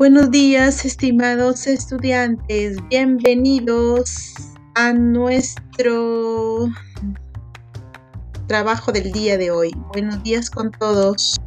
Buenos días, estimados estudiantes. Bienvenidos a nuestro trabajo del día de hoy. Buenos días con todos.